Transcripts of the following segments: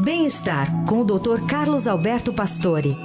Bem-estar com o Dr. Carlos Alberto Pastore.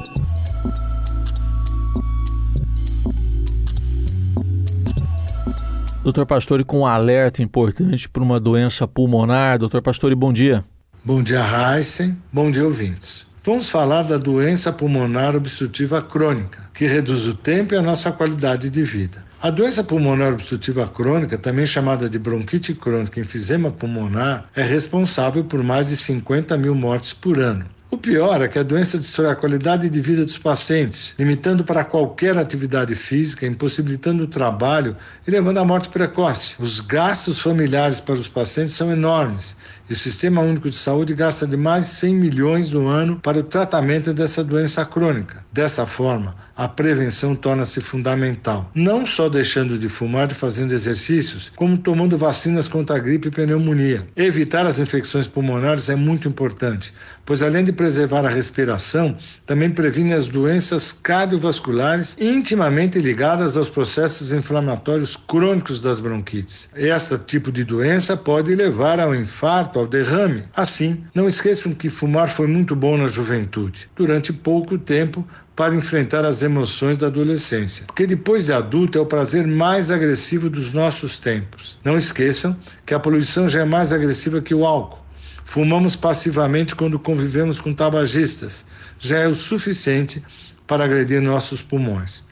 Doutor Pastore, com um alerta importante para uma doença pulmonar. Doutor Pastore, bom dia. Bom dia, Heisen. Bom dia, ouvintes. Vamos falar da doença pulmonar obstrutiva crônica, que reduz o tempo e a nossa qualidade de vida. A doença pulmonar obstrutiva crônica, também chamada de bronquite crônica e enfisema pulmonar, é responsável por mais de 50 mil mortes por ano. O pior é que a doença destrói a qualidade de vida dos pacientes, limitando para qualquer atividade física, impossibilitando o trabalho e levando à morte precoce. Os gastos familiares para os pacientes são enormes e o Sistema Único de Saúde gasta de mais 100 milhões no ano para o tratamento dessa doença crônica. Dessa forma, a prevenção torna-se fundamental, não só deixando de fumar e fazendo exercícios, como tomando vacinas contra a gripe e pneumonia. Evitar as infecções pulmonares é muito importante, pois além de preservar a respiração, também previne as doenças cardiovasculares intimamente ligadas aos processos inflamatórios crônicos das bronquites. Este tipo de doença pode levar ao infarto, ao derrame. Assim, não esqueçam que fumar foi muito bom na juventude. Durante pouco tempo, para enfrentar as emoções da adolescência. Porque depois de adulto é o prazer mais agressivo dos nossos tempos. Não esqueçam que a poluição já é mais agressiva que o álcool. Fumamos passivamente quando convivemos com tabagistas. Já é o suficiente para agredir nossos pulmões.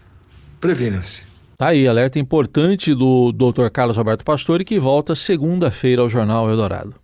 Previna-se. Tá aí, alerta importante do Dr. Carlos Alberto Pastore, que volta segunda-feira ao Jornal Eldorado.